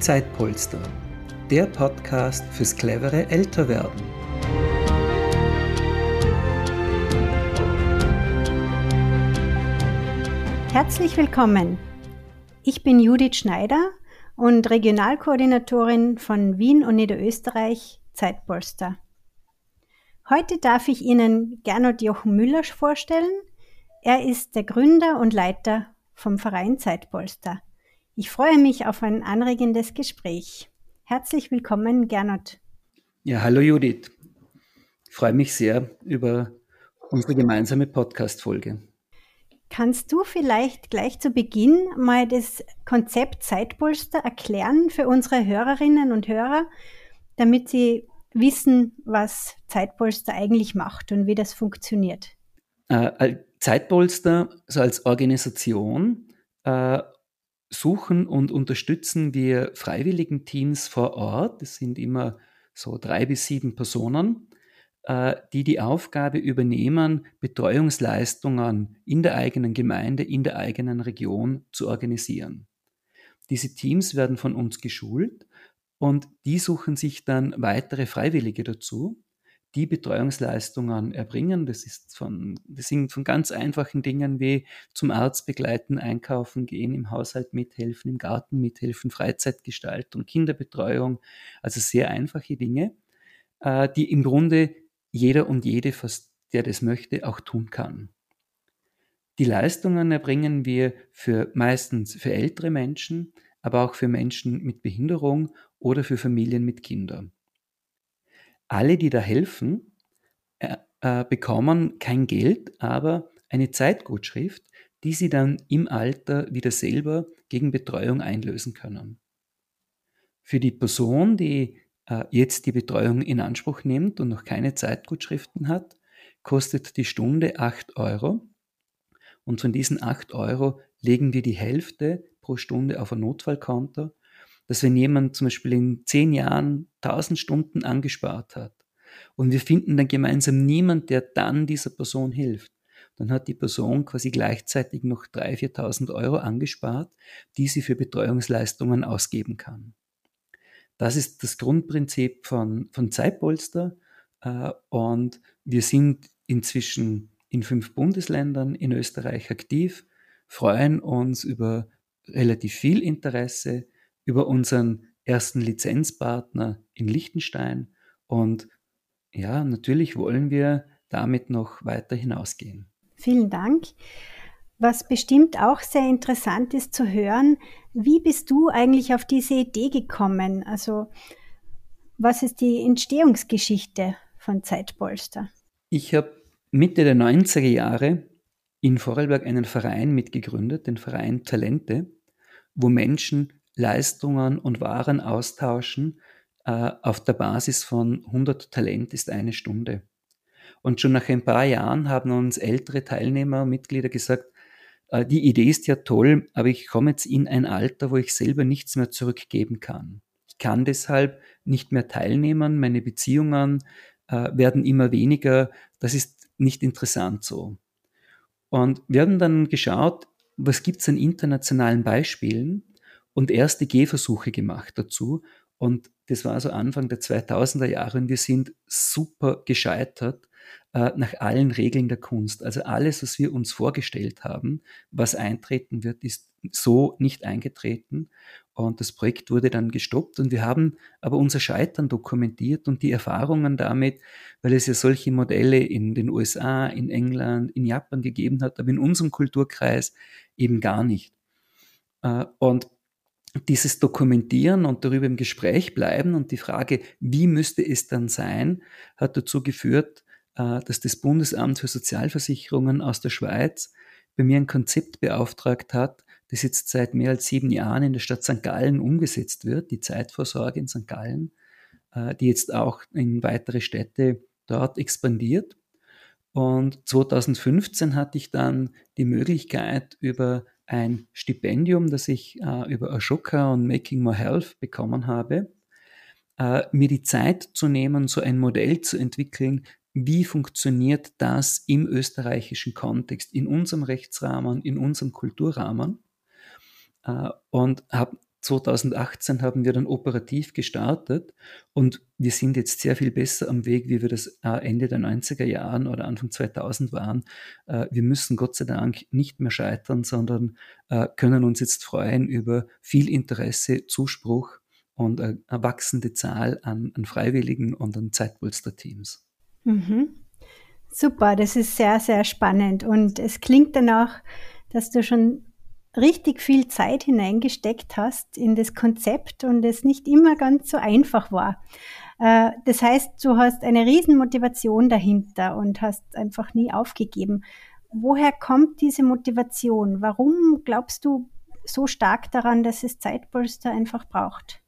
Zeitpolster, der Podcast fürs clevere Älterwerden. Herzlich willkommen. Ich bin Judith Schneider und Regionalkoordinatorin von Wien und Niederösterreich Zeitpolster. Heute darf ich Ihnen Gernot Jochen Müller vorstellen. Er ist der Gründer und Leiter vom Verein Zeitpolster. Ich freue mich auf ein anregendes Gespräch. Herzlich willkommen, Gernot. Ja, hallo Judith. Ich freue mich sehr über unsere gemeinsame Podcast-Folge. Kannst du vielleicht gleich zu Beginn mal das Konzept Zeitpolster erklären für unsere Hörerinnen und Hörer, damit sie wissen, was Zeitpolster eigentlich macht und wie das funktioniert? Äh, Zeitpolster also als Organisation äh, suchen und unterstützen wir Freiwilligenteams vor Ort. Das sind immer so drei bis sieben Personen, äh, die die Aufgabe übernehmen, Betreuungsleistungen in der eigenen Gemeinde, in der eigenen Region zu organisieren. Diese Teams werden von uns geschult und die suchen sich dann weitere Freiwillige dazu, die Betreuungsleistungen erbringen. Das ist von, das sind von ganz einfachen Dingen wie zum Arzt begleiten, einkaufen gehen, im Haushalt mithelfen, im Garten mithelfen, Freizeitgestaltung, Kinderbetreuung. Also sehr einfache Dinge, äh, die im Grunde jeder und jede, der das möchte, auch tun kann. Die Leistungen erbringen wir für meistens für ältere Menschen, aber auch für Menschen mit Behinderung oder für Familien mit Kindern. Alle, die da helfen, äh, äh, bekommen kein Geld, aber eine Zeitgutschrift, die sie dann im Alter wieder selber gegen Betreuung einlösen können. Für die Person, die äh, jetzt die Betreuung in Anspruch nimmt und noch keine Zeitgutschriften hat, kostet die Stunde 8 Euro. Und von diesen 8 Euro legen wir die Hälfte pro Stunde auf ein Notfallkonto dass wenn jemand zum Beispiel in zehn Jahren 1000 Stunden angespart hat und wir finden dann gemeinsam niemand, der dann dieser Person hilft, dann hat die Person quasi gleichzeitig noch 3.000, 4.000 Euro angespart, die sie für Betreuungsleistungen ausgeben kann. Das ist das Grundprinzip von, von Zeitpolster äh, und wir sind inzwischen in fünf Bundesländern in Österreich aktiv, freuen uns über relativ viel Interesse, über unseren ersten Lizenzpartner in Liechtenstein und ja, natürlich wollen wir damit noch weiter hinausgehen. Vielen Dank. Was bestimmt auch sehr interessant ist zu hören, wie bist du eigentlich auf diese Idee gekommen? Also, was ist die Entstehungsgeschichte von Zeitpolster? Ich habe Mitte der 90er Jahre in Vorarlberg einen Verein mitgegründet, den Verein Talente, wo Menschen Leistungen und Waren austauschen äh, auf der Basis von 100 Talent ist eine Stunde. Und schon nach ein paar Jahren haben uns ältere Teilnehmer, Mitglieder gesagt, äh, die Idee ist ja toll, aber ich komme jetzt in ein Alter, wo ich selber nichts mehr zurückgeben kann. Ich kann deshalb nicht mehr teilnehmen, meine Beziehungen äh, werden immer weniger, das ist nicht interessant so. Und wir haben dann geschaut, was gibt es an internationalen Beispielen und erste Gehversuche gemacht dazu. Und das war so Anfang der 2000er Jahre und wir sind super gescheitert äh, nach allen Regeln der Kunst. Also alles, was wir uns vorgestellt haben, was eintreten wird, ist so nicht eingetreten. Und das Projekt wurde dann gestoppt und wir haben aber unser Scheitern dokumentiert und die Erfahrungen damit, weil es ja solche Modelle in den USA, in England, in Japan gegeben hat, aber in unserem Kulturkreis eben gar nicht. Äh, und dieses Dokumentieren und darüber im Gespräch bleiben und die Frage, wie müsste es dann sein, hat dazu geführt, äh, dass das Bundesamt für Sozialversicherungen aus der Schweiz bei mir ein Konzept beauftragt hat, das jetzt seit mehr als sieben Jahren in der Stadt St. Gallen umgesetzt wird, die Zeitvorsorge in St. Gallen, äh, die jetzt auch in weitere Städte dort expandiert. Und 2015 hatte ich dann die Möglichkeit, über ein Stipendium, das ich äh, über Ashoka und Making More Health bekommen habe, äh, mir die Zeit zu nehmen, so ein Modell zu entwickeln, wie funktioniert das im österreichischen Kontext, in unserem Rechtsrahmen, in unserem Kulturrahmen. Äh, und habe 2018 haben wir dann operativ gestartet und wir sind jetzt sehr viel besser am Weg, wie wir das äh, Ende der 90er Jahren oder Anfang 2000 waren. Äh, wir müssen Gott sei Dank nicht mehr scheitern, sondern äh, können uns jetzt freuen über viel Interesse, Zuspruch und eine wachsende Zahl an, an Freiwilligen und an Zeitpolster-Teams. Mhm. Super, das ist sehr, sehr spannend und es klingt dann auch, dass du schon richtig viel Zeit hineingesteckt hast in das Konzept und es nicht immer ganz so einfach war. Äh, das heißt, du hast eine Riesenmotivation dahinter und hast einfach nie aufgegeben. Woher kommt diese Motivation? Warum glaubst du so stark daran, dass es Zeitpolster einfach braucht?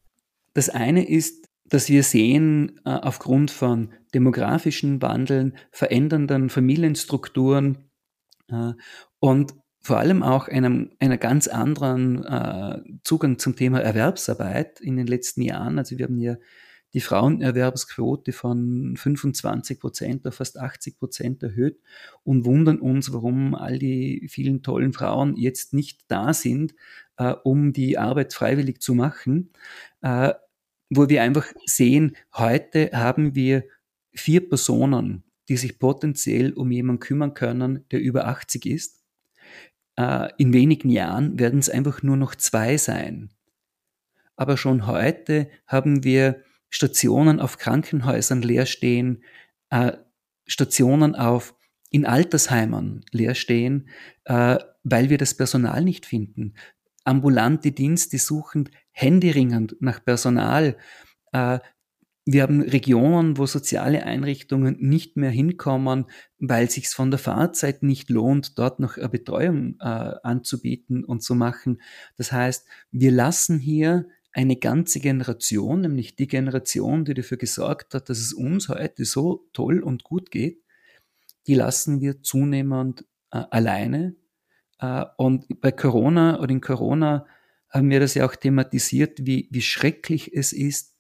Das eine ist, dass wir sehen, äh, aufgrund von demografischen Wandeln, verändernden Familienstrukturen äh, und vor allem auch einem, einer ganz anderen äh, Zugang zum Thema Erwerbsarbeit in den letzten Jahren. Also wir haben ja die Frauenerwerbsquote von 25 Prozent auf fast 80 Prozent erhöht und wundern uns, warum all die vielen tollen Frauen jetzt nicht da sind, äh, um die Arbeit freiwillig zu machen. Äh, wo wir einfach sehen, heute haben wir vier Personen, die sich potenziell um jemanden kümmern können, der über 80 ist in wenigen Jahren werden es einfach nur noch zwei sein. Aber schon heute haben wir Stationen auf Krankenhäusern leer stehen, äh, Stationen auf in Altersheimen leer stehen, äh, weil wir das Personal nicht finden. Ambulante Dienste suchen händeringend nach Personal. Wir haben Regionen, wo soziale Einrichtungen nicht mehr hinkommen, weil sich von der Fahrzeit nicht lohnt, dort noch eine Betreuung äh, anzubieten und zu machen. Das heißt, wir lassen hier eine ganze Generation, nämlich die Generation, die dafür gesorgt hat, dass es uns heute so toll und gut geht, die lassen wir zunehmend äh, alleine. Äh, und bei Corona oder in Corona haben wir das ja auch thematisiert, wie, wie schrecklich es ist,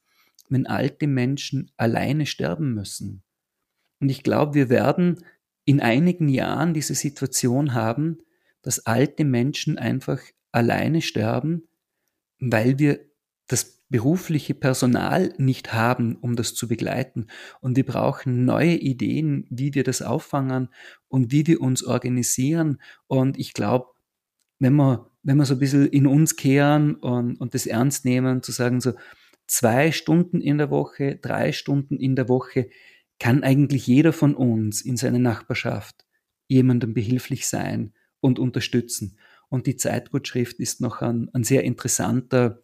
wenn alte Menschen alleine sterben müssen. Und ich glaube, wir werden in einigen Jahren diese Situation haben, dass alte Menschen einfach alleine sterben, weil wir das berufliche Personal nicht haben, um das zu begleiten. Und wir brauchen neue Ideen, wie wir das auffangen und wie wir uns organisieren. Und ich glaube, wenn wir, wenn wir so ein bisschen in uns kehren und, und das ernst nehmen, zu sagen so, zwei Stunden in der Woche, drei Stunden in der Woche kann eigentlich jeder von uns in seiner Nachbarschaft jemandem behilflich sein und unterstützen. Und die Zeitgutschrift ist noch ein, ein sehr interessanter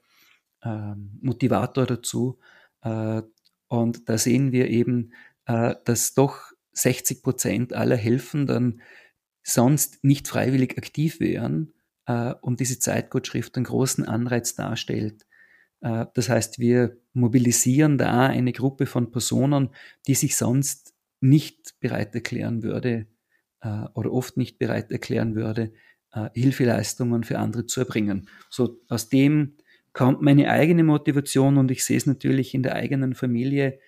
äh, Motivator dazu. Äh, und da sehen wir eben, äh, dass doch 60 Prozent aller Helfenden sonst nicht freiwillig aktiv wären äh, und diese Zeitgutschrift einen großen Anreiz darstellt, das heißt, wir mobilisieren da eine Gruppe von Personen, die sich sonst nicht bereit erklären würde äh, oder oft nicht bereit erklären würde, äh, Hilfeleistungen für andere zu erbringen. So aus dem kommt meine eigene Motivation und ich sehe es natürlich in der eigenen Familie,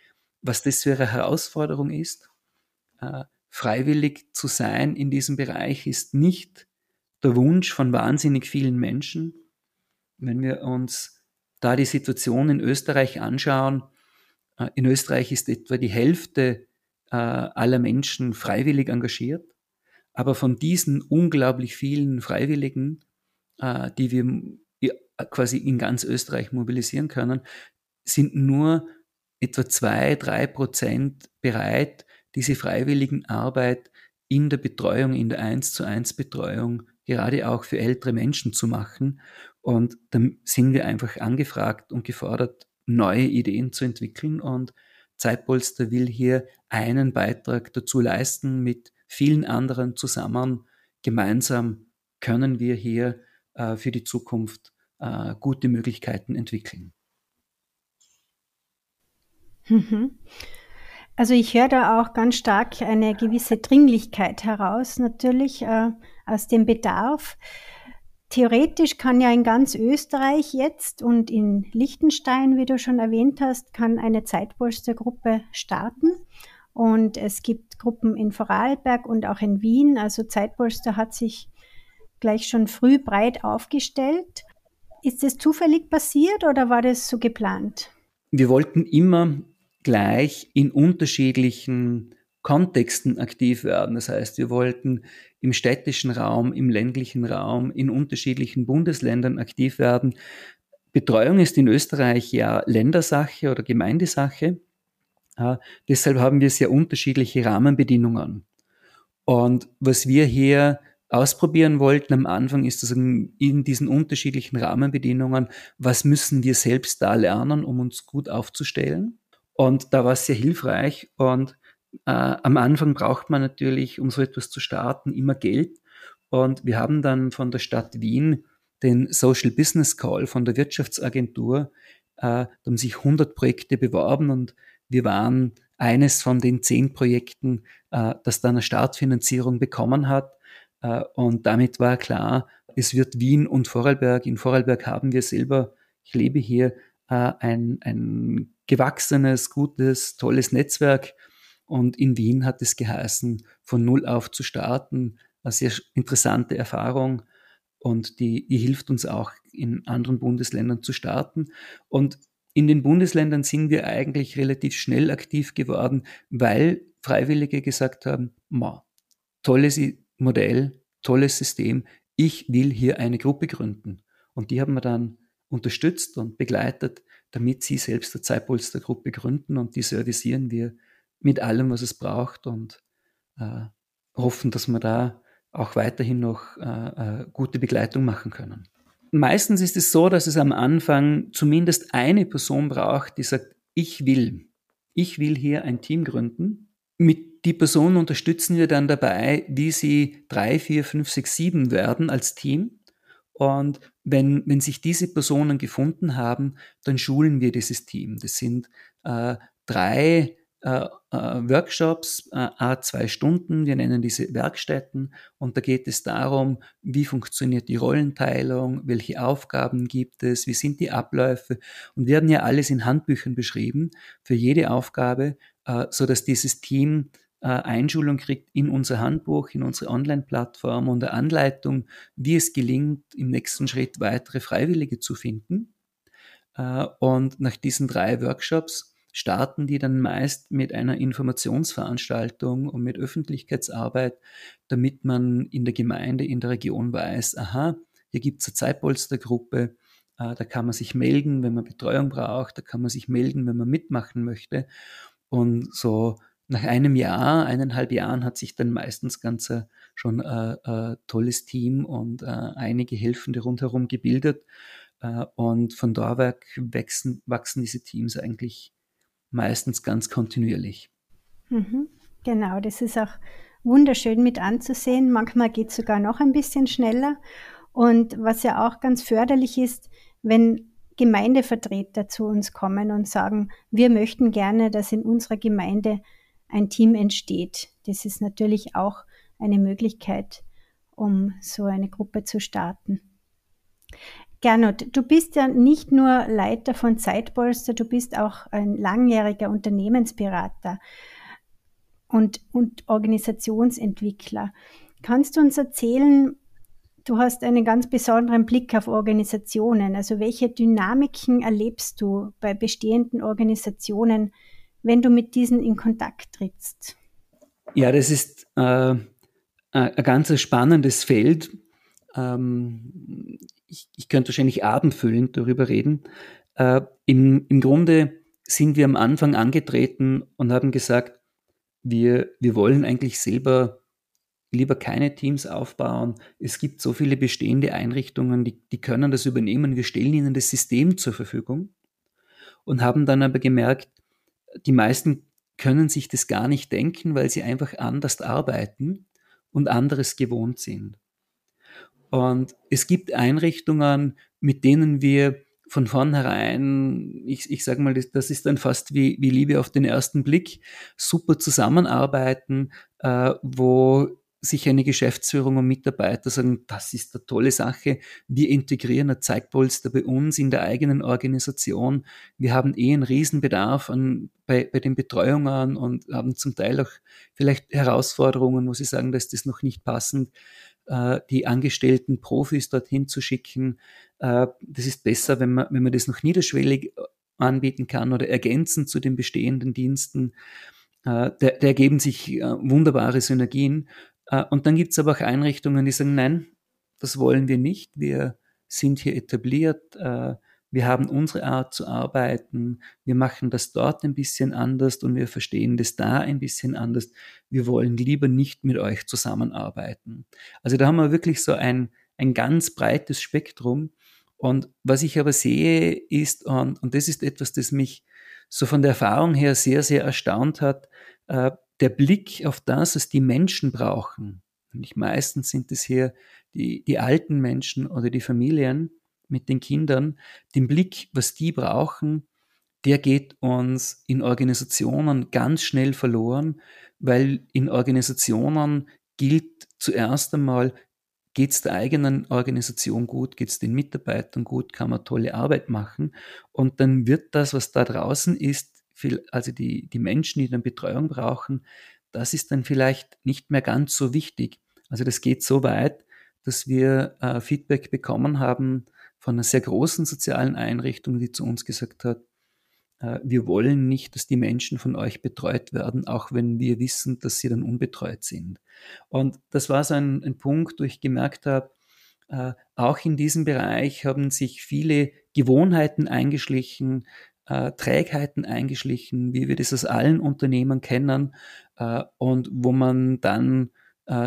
was das für eine Herausforderung ist. Freiwillig zu sein in diesem Bereich ist nicht der Wunsch von wahnsinnig vielen Menschen. Wenn wir uns da die Situation in Österreich anschauen, äh, in Österreich ist etwa die Hälfte äh, aller Menschen freiwillig engagiert, aber von diesen unglaublich vielen Freiwilligen, äh, die wir quasi in ganz Österreich mobilisieren können, sind nur etwa zwei, drei Prozent bereit, diese freiwilligen Arbeit in der Betreuung, in der 1 zu 1 Betreuung, gerade auch für ältere Menschen zu machen. Und dann sind wir einfach angefragt und gefordert, neue Ideen zu entwickeln. Und Zeitpolster will hier einen Beitrag dazu leisten mit vielen anderen zusammen. Gemeinsam können wir hier äh, für die Zukunft äh, gute Möglichkeiten entwickeln. Mhm. Also ich höre da auch ganz stark eine gewisse Dringlichkeit heraus, natürlich äh, aus dem Bedarf. Theoretisch kann ja in ganz Österreich jetzt und in Liechtenstein, wie du schon erwähnt hast, kann eine Zeitpolstergruppe starten. Und es gibt Gruppen in Vorarlberg und auch in Wien. Also Zeitpolster hat sich gleich schon früh breit aufgestellt. Ist das zufällig passiert oder war das so geplant? Wir wollten immer gleich in unterschiedlichen Kontexten aktiv werden. Das heißt, wir wollten im städtischen Raum, im ländlichen Raum, in unterschiedlichen Bundesländern aktiv werden. Betreuung ist in Österreich ja Ländersache oder Gemeindesache. Äh, deshalb haben wir sehr unterschiedliche Rahmenbedingungen. Und was wir hier ausprobieren wollten am Anfang ist dass in diesen unterschiedlichen Rahmenbedingungen, was müssen wir selbst da lernen, um uns gut aufzustellen. Und da war es sehr hilfreich und äh, am Anfang braucht man natürlich, um so etwas zu starten, immer Geld. Und wir haben dann von der Stadt Wien den Social Business Call von der Wirtschaftsagentur. Äh, da haben sich 100 Projekte beworben und wir waren eines von den zehn Projekten, äh, das dann eine Startfinanzierung bekommen hat. Äh, und damit war klar, es wird Wien und Vorarlberg. In Vorarlberg haben wir selber, ich lebe hier, äh, ein, ein gewachsenes, gutes, tolles Netzwerk und in Wien hat es geheißen, von Null auf zu starten. Eine sehr interessante Erfahrung und die, die hilft uns auch in anderen Bundesländern zu starten. Und in den Bundesländern sind wir eigentlich relativ schnell aktiv geworden, weil Freiwillige gesagt haben, ma, tolles Modell, tolles System, ich will hier eine Gruppe gründen. Und die haben wir dann unterstützt und begleitet, damit sie selbst eine Zeitpolstergruppe gründen und die servicieren wir mit allem, was es braucht und äh, hoffen, dass wir da auch weiterhin noch äh, äh, gute Begleitung machen können. Meistens ist es so, dass es am Anfang zumindest eine Person braucht, die sagt, ich will, ich will hier ein Team gründen. Mit die Person unterstützen wir dann dabei, wie sie drei, vier, fünf, sechs, sieben werden als Team. Und wenn, wenn sich diese Personen gefunden haben, dann schulen wir dieses Team. Das sind äh, drei äh, äh, Workshops, äh, a zwei Stunden. Wir nennen diese Werkstätten und da geht es darum, wie funktioniert die Rollenteilung, welche Aufgaben gibt es, wie sind die Abläufe und wir haben ja alles in Handbüchern beschrieben für jede Aufgabe, äh, so dass dieses Team äh, Einschulung kriegt in unser Handbuch, in unsere Online-Plattform und eine Anleitung, wie es gelingt, im nächsten Schritt weitere Freiwillige zu finden. Äh, und nach diesen drei Workshops starten die dann meist mit einer Informationsveranstaltung und mit Öffentlichkeitsarbeit, damit man in der Gemeinde, in der Region weiß, aha, hier gibt es eine Zeitpolstergruppe, äh, da kann man sich melden, wenn man Betreuung braucht, da kann man sich melden, wenn man mitmachen möchte. Und so nach einem Jahr, eineinhalb Jahren hat sich dann meistens ganz äh, schon ein äh, tolles Team und einige Helfende rundherum gebildet. und von da weg wachsen, wachsen diese Teams eigentlich meistens ganz kontinuierlich. Mhm, genau, das ist auch wunderschön mit anzusehen. Manchmal geht es sogar noch ein bisschen schneller. Und was ja auch ganz förderlich ist, wenn Gemeindevertreter zu uns kommen und sagen, wir möchten gerne, dass in unserer Gemeinde ein Team entsteht. Das ist natürlich auch eine Möglichkeit, um so eine Gruppe zu starten. Gernot, du bist ja nicht nur Leiter von Zeitpolster, du bist auch ein langjähriger Unternehmensberater und, und Organisationsentwickler. Kannst du uns erzählen, du hast einen ganz besonderen Blick auf Organisationen. Also welche Dynamiken erlebst du bei bestehenden Organisationen, wenn du mit diesen in Kontakt trittst? Ja, das ist äh, ein ganz spannendes Feld. Ähm, ich, ich könnte wahrscheinlich abendfüllend darüber reden. Äh, im, Im Grunde sind wir am Anfang angetreten und haben gesagt, wir, wir wollen eigentlich selber lieber keine Teams aufbauen. Es gibt so viele bestehende Einrichtungen, die, die können das übernehmen. Wir stellen ihnen das System zur Verfügung und haben dann aber gemerkt, die meisten können sich das gar nicht denken, weil sie einfach anders arbeiten und anderes gewohnt sind. Und es gibt Einrichtungen, mit denen wir von vornherein, ich, ich sage mal, das ist dann fast wie, wie Liebe auf den ersten Blick, super zusammenarbeiten, äh, wo sich eine Geschäftsführung und Mitarbeiter sagen, das ist eine tolle Sache. Wir integrieren ein Zeitpolster bei uns in der eigenen Organisation. Wir haben eh einen Riesenbedarf an, bei, bei den Betreuungen und haben zum Teil auch vielleicht Herausforderungen, wo sie sagen, dass das noch nicht passend die angestellten Profis dorthin zu schicken. Äh, das ist besser, wenn man, wenn man das noch niederschwellig anbieten kann oder ergänzend zu den bestehenden Diensten. Äh, da, da ergeben sich äh, wunderbare Synergien. Äh, und dann gibt es aber auch Einrichtungen, die sagen, nein, das wollen wir nicht. Wir sind hier etabliert. Wir haben unsere Art zu arbeiten, wir machen das dort ein bisschen anders und wir verstehen das da ein bisschen anders. Wir wollen lieber nicht mit euch zusammenarbeiten. Also da haben wir wirklich so ein, ein ganz breites Spektrum. Und was ich aber sehe ist, und, und das ist etwas, das mich so von der Erfahrung her sehr, sehr erstaunt hat, äh, der Blick auf das, was die Menschen brauchen. Nämlich meistens sind es hier die, die alten Menschen oder die Familien, mit den Kindern, den Blick, was die brauchen, der geht uns in Organisationen ganz schnell verloren, weil in Organisationen gilt zuerst einmal, geht es der eigenen Organisation gut, geht es den Mitarbeitern gut, kann man tolle Arbeit machen und dann wird das, was da draußen ist, also die, die Menschen, die dann Betreuung brauchen, das ist dann vielleicht nicht mehr ganz so wichtig. Also das geht so weit, dass wir äh, Feedback bekommen haben von einer sehr großen sozialen Einrichtung, die zu uns gesagt hat, äh, wir wollen nicht, dass die Menschen von euch betreut werden, auch wenn wir wissen, dass sie dann unbetreut sind. Und das war so ein, ein Punkt, wo ich gemerkt habe, äh, auch in diesem Bereich haben sich viele Gewohnheiten eingeschlichen, äh, Trägheiten eingeschlichen, wie wir das aus allen Unternehmen kennen und wo man dann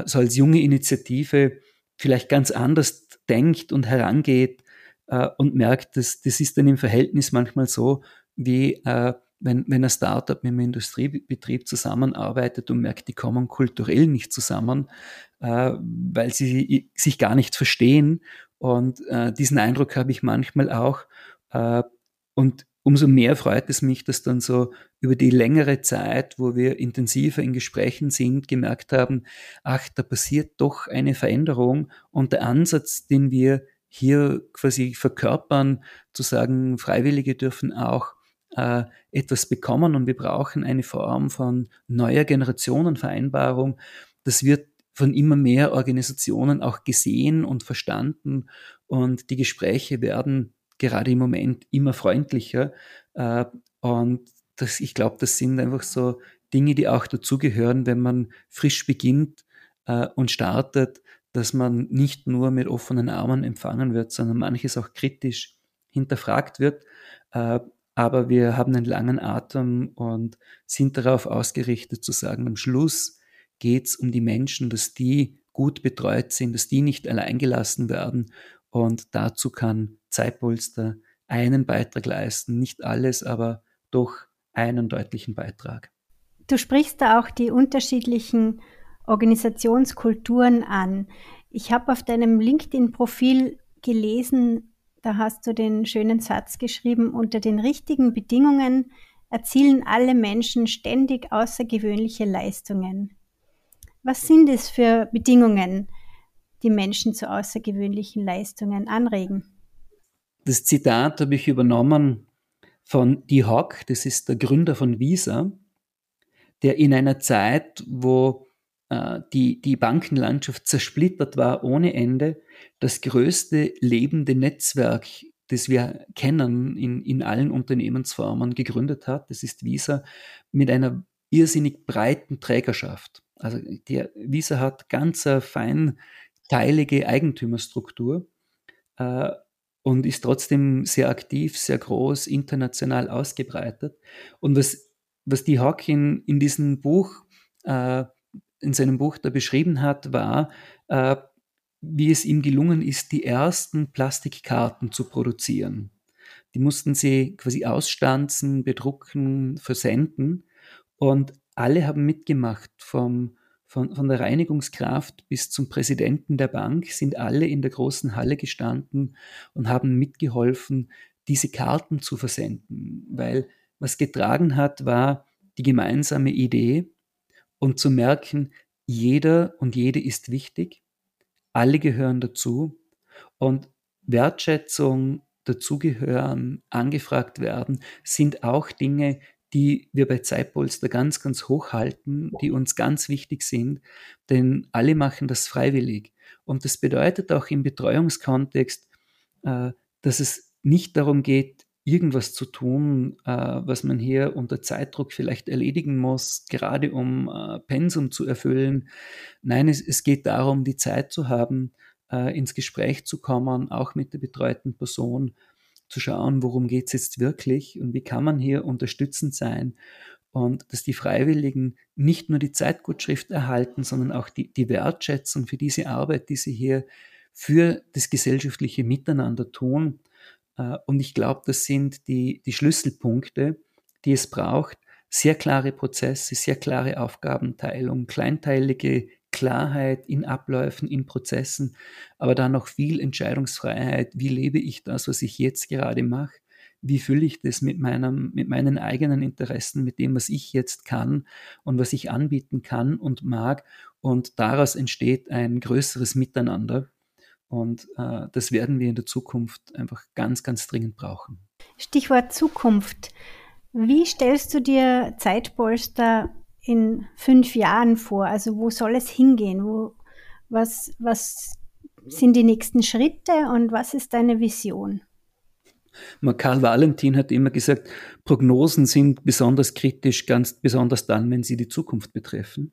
so als junge Initiative vielleicht ganz anders denkt und herangeht äh, und merkt, dass das ist dann im Verhältnis manchmal so, wie äh, wenn, wenn ein Startup mit einem Industriebetrieb zusammenarbeitet und merkt, die kommen kulturell nicht zusammen, äh, weil sie sich gar nicht verstehen. Und äh, diesen Eindruck habe ich manchmal auch. Äh, und umso mehr freut es mich, dass dann so über die längere Zeit, wo wir intensiver in Gesprächen sind, gemerkt haben, ach, da passiert doch eine Veränderung und der Ansatz, den wir hier quasi verkörpern, zu sagen, Freiwillige dürfen auch äh, etwas bekommen und wir brauchen eine Form von neuer Generationenvereinbarung. Das wird von immer mehr Organisationen auch gesehen und verstanden und die Gespräche werden gerade im Moment immer freundlicher. Äh, und das, ich glaube, das sind einfach so Dinge, die auch dazugehören, wenn man frisch beginnt äh, und startet, dass man nicht nur mit offenen Armen empfangen wird, sondern manches auch kritisch hinterfragt wird. Äh, aber wir haben einen langen Atem und sind darauf ausgerichtet zu sagen, am Schluss geht es um die Menschen, dass die gut betreut sind, dass die nicht allein gelassen werden. Und dazu kann Zeitpolster einen Beitrag leisten, nicht alles, aber doch einen deutlichen Beitrag. Du sprichst da auch die unterschiedlichen Organisationskulturen an. Ich habe auf deinem LinkedIn-Profil gelesen, da hast du den schönen Satz geschrieben, unter den richtigen Bedingungen erzielen alle Menschen ständig außergewöhnliche Leistungen. Was sind es für Bedingungen, die Menschen zu außergewöhnlichen Leistungen anregen? Das Zitat habe ich übernommen von Dee Hock, das ist der Gründer von Visa, der in einer Zeit, wo die, die Bankenlandschaft zersplittert war ohne Ende, das größte lebende Netzwerk, das wir kennen in, in allen Unternehmensformen, gegründet hat. Das ist Visa mit einer irrsinnig breiten Trägerschaft. Also der Visa hat ganz feinteilige Eigentümerstruktur äh, und ist trotzdem sehr aktiv, sehr groß, international ausgebreitet. Und was, was die Hawking in diesem Buch äh, in seinem Buch da beschrieben hat, war, äh, wie es ihm gelungen ist, die ersten Plastikkarten zu produzieren. Die mussten sie quasi ausstanzen, bedrucken, versenden und alle haben mitgemacht, vom, von, von der Reinigungskraft bis zum Präsidenten der Bank sind alle in der großen Halle gestanden und haben mitgeholfen, diese Karten zu versenden, weil was getragen hat, war die gemeinsame Idee, und zu merken, jeder und jede ist wichtig, alle gehören dazu. Und Wertschätzung, dazugehören, angefragt werden, sind auch Dinge, die wir bei Zeitpolster ganz, ganz hoch halten, die uns ganz wichtig sind, denn alle machen das freiwillig. Und das bedeutet auch im Betreuungskontext, äh, dass es nicht darum geht, irgendwas zu tun, äh, was man hier unter Zeitdruck vielleicht erledigen muss, gerade um äh, Pensum zu erfüllen. Nein, es, es, geht darum, die Zeit zu haben, äh, ins Gespräch zu kommen, auch mit der betreuten Person, zu schauen, worum geht es jetzt wirklich und wie kann man hier unterstützend sein und dass die Freiwilligen nicht nur die Zeitgutschrift erhalten, sondern auch die, die Wertschätzung für diese Arbeit, die sie hier für das gesellschaftliche Miteinander tun. Äh, und ich glaube, das sind die, die Schlüsselpunkte, die es braucht. Sehr klare Prozesse, sehr klare Aufgabenteilung, kleinteilige Klarheit in Abläufen, in Prozessen, aber dann noch viel Entscheidungsfreiheit. Wie lebe ich das, was ich jetzt gerade mache? Wie fülle ich das mit, meinem, mit meinen eigenen Interessen, mit dem, was ich jetzt kann und was ich anbieten kann und mag? Und daraus entsteht ein größeres Miteinander. Und äh, das werden wir in der Zukunft einfach ganz, ganz dringend brauchen. Stichwort Zukunft. Wie stellst du dir Zeitpolster in fünf Jahren vor? Also wo soll es hingehen? Wo, was, was sind die nächsten Schritte und was ist deine Vision? Karl Valentin hat immer gesagt, Prognosen sind besonders kritisch, ganz besonders dann, wenn sie die Zukunft betreffen.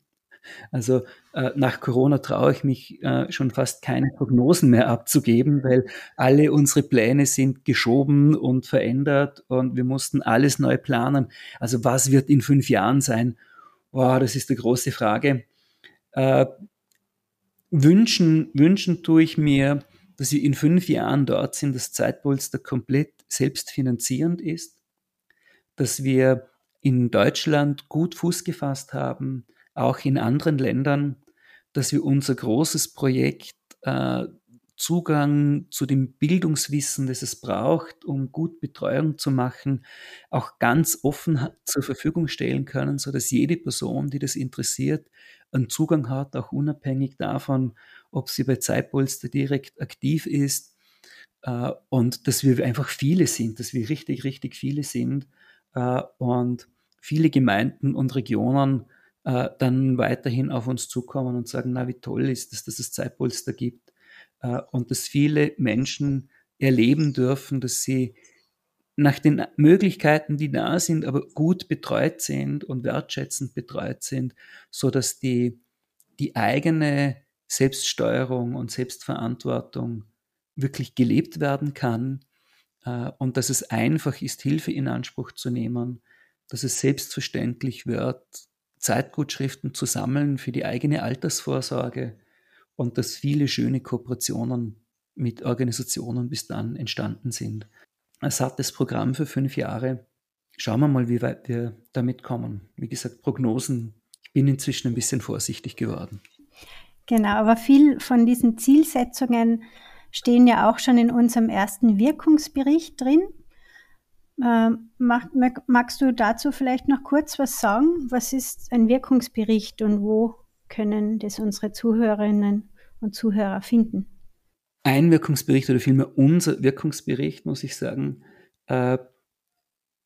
Also äh, nach Corona traue ich mich äh, schon fast keine Prognosen mehr abzugeben, weil alle unsere Pläne sind geschoben und verändert und wir mussten alles neu planen. Also was wird in fünf Jahren sein? Oh, das ist die große Frage. Äh, wünschen, wünschen tue ich mir, dass wir in fünf Jahren dort sind, dass Zeitpolster komplett selbstfinanzierend ist, dass wir in Deutschland gut Fuß gefasst haben, auch in anderen Ländern, dass wir unser großes Projekt äh, Zugang zu dem Bildungswissen, das es braucht, um gut Betreuung zu machen, auch ganz offen zur Verfügung stellen können, so dass jede Person, die das interessiert, einen Zugang hat, auch unabhängig davon, ob sie bei Zeitpolster direkt aktiv ist äh, und dass wir einfach viele sind, dass wir richtig, richtig viele sind äh, und viele Gemeinden und Regionen äh, dann weiterhin auf uns zukommen und sagen, na, wie toll ist es, dass es Zeitpolster gibt äh, und dass viele Menschen erleben dürfen, dass sie nach den Möglichkeiten, die da sind, aber gut betreut sind und wertschätzend betreut sind, so dass die, die eigene Selbststeuerung und Selbstverantwortung wirklich gelebt werden kann äh, und dass es einfach ist, Hilfe in Anspruch zu nehmen, dass es selbstverständlich wird, Zeitgutschriften zu sammeln für die eigene Altersvorsorge und dass viele schöne Kooperationen mit Organisationen bis dann entstanden sind. Ein sattes Programm für fünf Jahre. Schauen wir mal, wie weit wir damit kommen. Wie gesagt, Prognosen. Ich bin inzwischen ein bisschen vorsichtig geworden. Genau, aber viel von diesen Zielsetzungen stehen ja auch schon in unserem ersten Wirkungsbericht drin. Ähm, magst du dazu vielleicht noch kurz was sagen? Was ist ein Wirkungsbericht und wo können das unsere Zuhörerinnen und Zuhörer finden? Ein Wirkungsbericht oder vielmehr unser Wirkungsbericht, muss ich sagen, äh,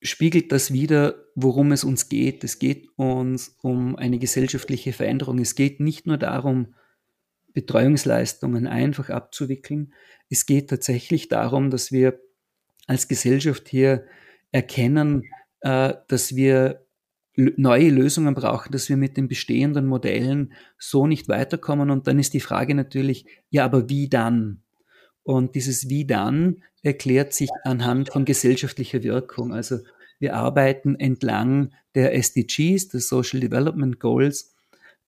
spiegelt das wieder, worum es uns geht. Es geht uns um eine gesellschaftliche Veränderung. Es geht nicht nur darum, Betreuungsleistungen einfach abzuwickeln. Es geht tatsächlich darum, dass wir als Gesellschaft hier erkennen, äh, dass wir neue Lösungen brauchen, dass wir mit den bestehenden Modellen so nicht weiterkommen. Und dann ist die Frage natürlich, ja, aber wie dann? Und dieses Wie dann erklärt sich anhand von gesellschaftlicher Wirkung. Also wir arbeiten entlang der SDGs, der Social Development Goals.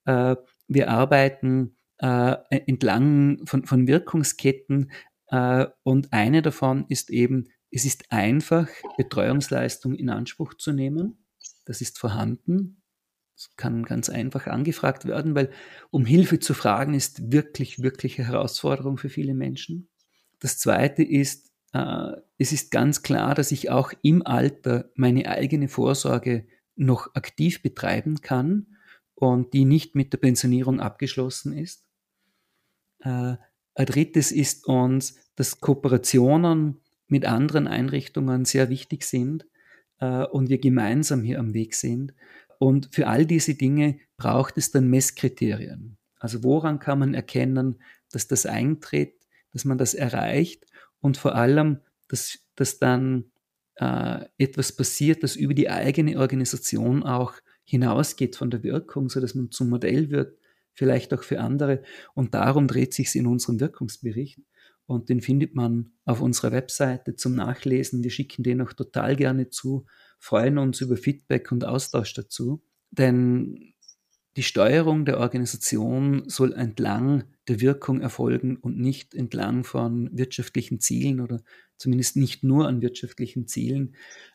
Äh, wir arbeiten äh, entlang von, von Wirkungsketten. Und eine davon ist eben es ist einfach, Betreuungsleistung in Anspruch zu nehmen. Das ist vorhanden. Das kann ganz einfach angefragt werden, weil um Hilfe zu fragen ist wirklich, wirklich eine Herausforderung für viele Menschen. Das Zweite ist, äh, es ist ganz klar, dass ich auch im Alter meine eigene Vorsorge noch aktiv betreiben kann und die nicht mit der Pensionierung abgeschlossen ist. Äh, ein drittes ist uns, dass Kooperationen mit anderen Einrichtungen sehr wichtig sind äh, und wir gemeinsam hier am Weg sind. Und für all diese Dinge braucht es dann Messkriterien. Also woran kann man erkennen, dass das eintritt, dass man das erreicht und vor allem, dass, dass dann äh, etwas passiert, das über die eigene Organisation auch hinausgeht von der Wirkung, so dass man zum Modell wird, vielleicht auch für andere. Und darum dreht sich es in unserem Wirkungsbericht. Und den findet man auf unserer Webseite zum Nachlesen. Wir schicken den auch total gerne zu, freuen uns über Feedback und Austausch dazu. Denn die Steuerung der Organisation soll entlang der Wirkung erfolgen und nicht entlang von wirtschaftlichen Zielen oder zumindest nicht nur an wirtschaftlichen Zielen,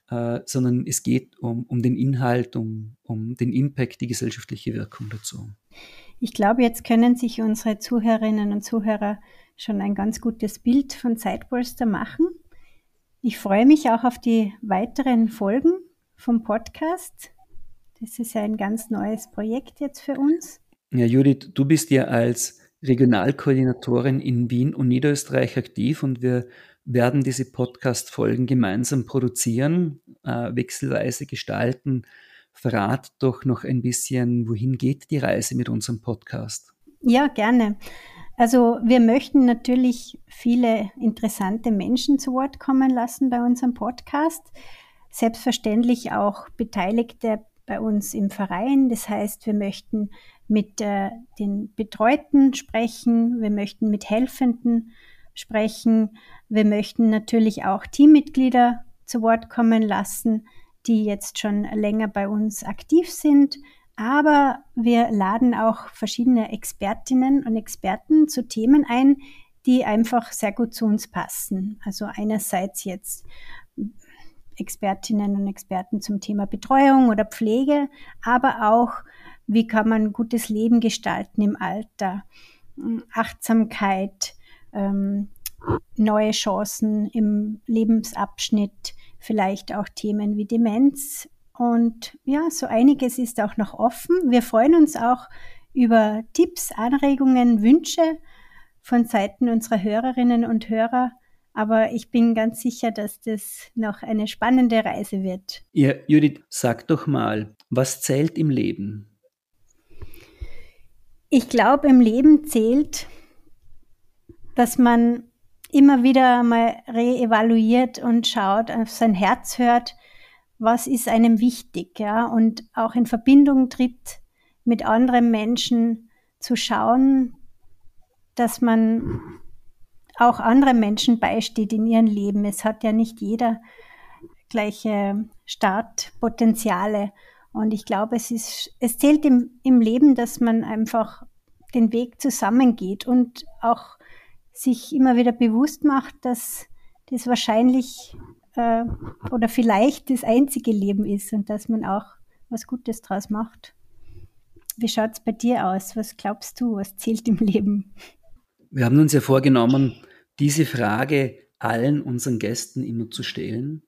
äh, sondern es geht um, um den Inhalt, um, um den Impact, die gesellschaftliche Wirkung dazu. Ich glaube, jetzt können sich unsere Zuhörerinnen und Zuhörer schon ein ganz gutes Bild von Zeitpolster machen. Ich freue mich auch auf die weiteren Folgen vom Podcast. Das ist ja ein ganz neues Projekt jetzt für uns. Ja, Judith, du bist ja als Regionalkoordinatorin in Wien und Niederösterreich aktiv und wir werden diese Podcast-Folgen gemeinsam produzieren, äh, wechselweise gestalten. Verrat doch noch ein bisschen, wohin geht die Reise mit unserem Podcast? Ja, gerne. Also wir möchten natürlich viele interessante Menschen zu Wort kommen lassen bei unserem Podcast. Selbstverständlich auch Beteiligte bei uns im Verein. Das heißt, wir möchten mit äh, den Betreuten sprechen, wir möchten mit Helfenden sprechen, wir möchten natürlich auch Teammitglieder zu Wort kommen lassen, die jetzt schon länger bei uns aktiv sind. Aber wir laden auch verschiedene Expertinnen und Experten zu Themen ein, die einfach sehr gut zu uns passen. Also einerseits jetzt Expertinnen und Experten zum Thema Betreuung oder Pflege, aber auch, wie kann man gutes Leben gestalten im Alter, Achtsamkeit, ähm, neue Chancen im Lebensabschnitt, vielleicht auch Themen wie Demenz. Und ja, so einiges ist auch noch offen. Wir freuen uns auch über Tipps, Anregungen, Wünsche von Seiten unserer Hörerinnen und Hörer aber ich bin ganz sicher, dass das noch eine spannende Reise wird. Ja, Judith, sag doch mal, was zählt im Leben? Ich glaube, im Leben zählt, dass man immer wieder mal reevaluiert und schaut, auf sein Herz hört, was ist einem wichtig, ja, und auch in Verbindung tritt mit anderen Menschen zu schauen, dass man auch andere Menschen beisteht in ihrem Leben. Es hat ja nicht jeder gleiche Startpotenziale. Und ich glaube, es ist, es zählt im, im Leben, dass man einfach den Weg zusammengeht und auch sich immer wieder bewusst macht, dass das wahrscheinlich äh, oder vielleicht das einzige Leben ist und dass man auch was Gutes draus macht. Wie schaut es bei dir aus? Was glaubst du, was zählt im Leben? Wir haben uns ja vorgenommen, diese Frage allen unseren Gästen immer zu stellen.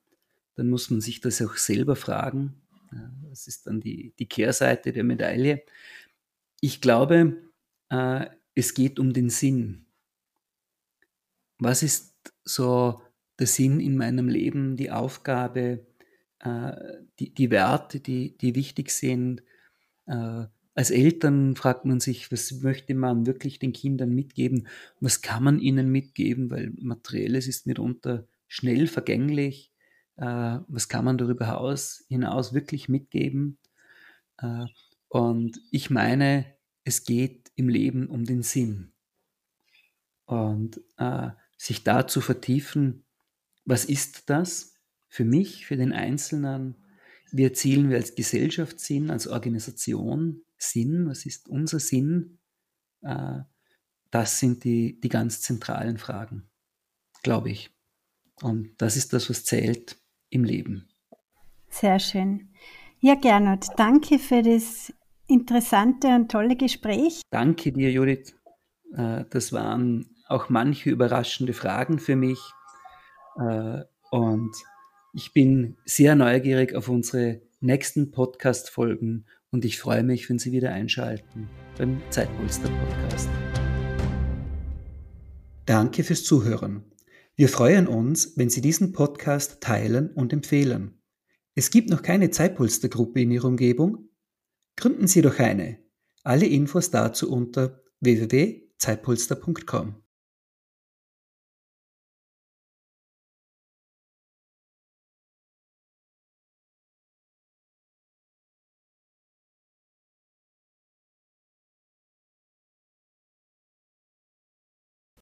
Dann muss man sich das auch selber fragen. Das ist dann die, die Kehrseite der Medaille. Ich glaube, äh, es geht um den Sinn. Was ist so der Sinn in meinem Leben, die Aufgabe, äh, die, die Werte, die, die wichtig sind? Äh, als Eltern fragt man sich, was möchte man wirklich den Kindern mitgeben? Was kann man ihnen mitgeben? Weil materielles ist mitunter schnell vergänglich. Äh, was kann man darüber hinaus, wirklich mitgeben? Und ich meine, es geht im Leben um den Sinn. Und sich da zu vertiefen, was ist das für mich, für den Einzelnen? Wie erzielen wir als Gesellschaft Sinn, als Organisation Sinn, was ist unser Sinn, äh, das sind die, die ganz zentralen Fragen, glaube ich. Und das ist das, was zählt im Leben. Sehr schön. Ja, Gernot, danke für das interessante und tolle Gespräch. Danke dir, Judith. Äh, das waren auch manche überraschende Fragen für mich. Äh, und ich bin sehr neugierig auf unsere nächsten Podcast-Folgen und ich freue mich, wenn Sie wieder einschalten beim Zeitpolster Podcast. Danke fürs Zuhören. Wir freuen uns, wenn Sie diesen Podcast teilen und empfehlen. Es gibt noch keine Zeitpolstergruppe in Ihrer Umgebung? Gründen Sie doch eine. Alle Infos dazu unter www.zeitpolster.at. zeitpolster.com.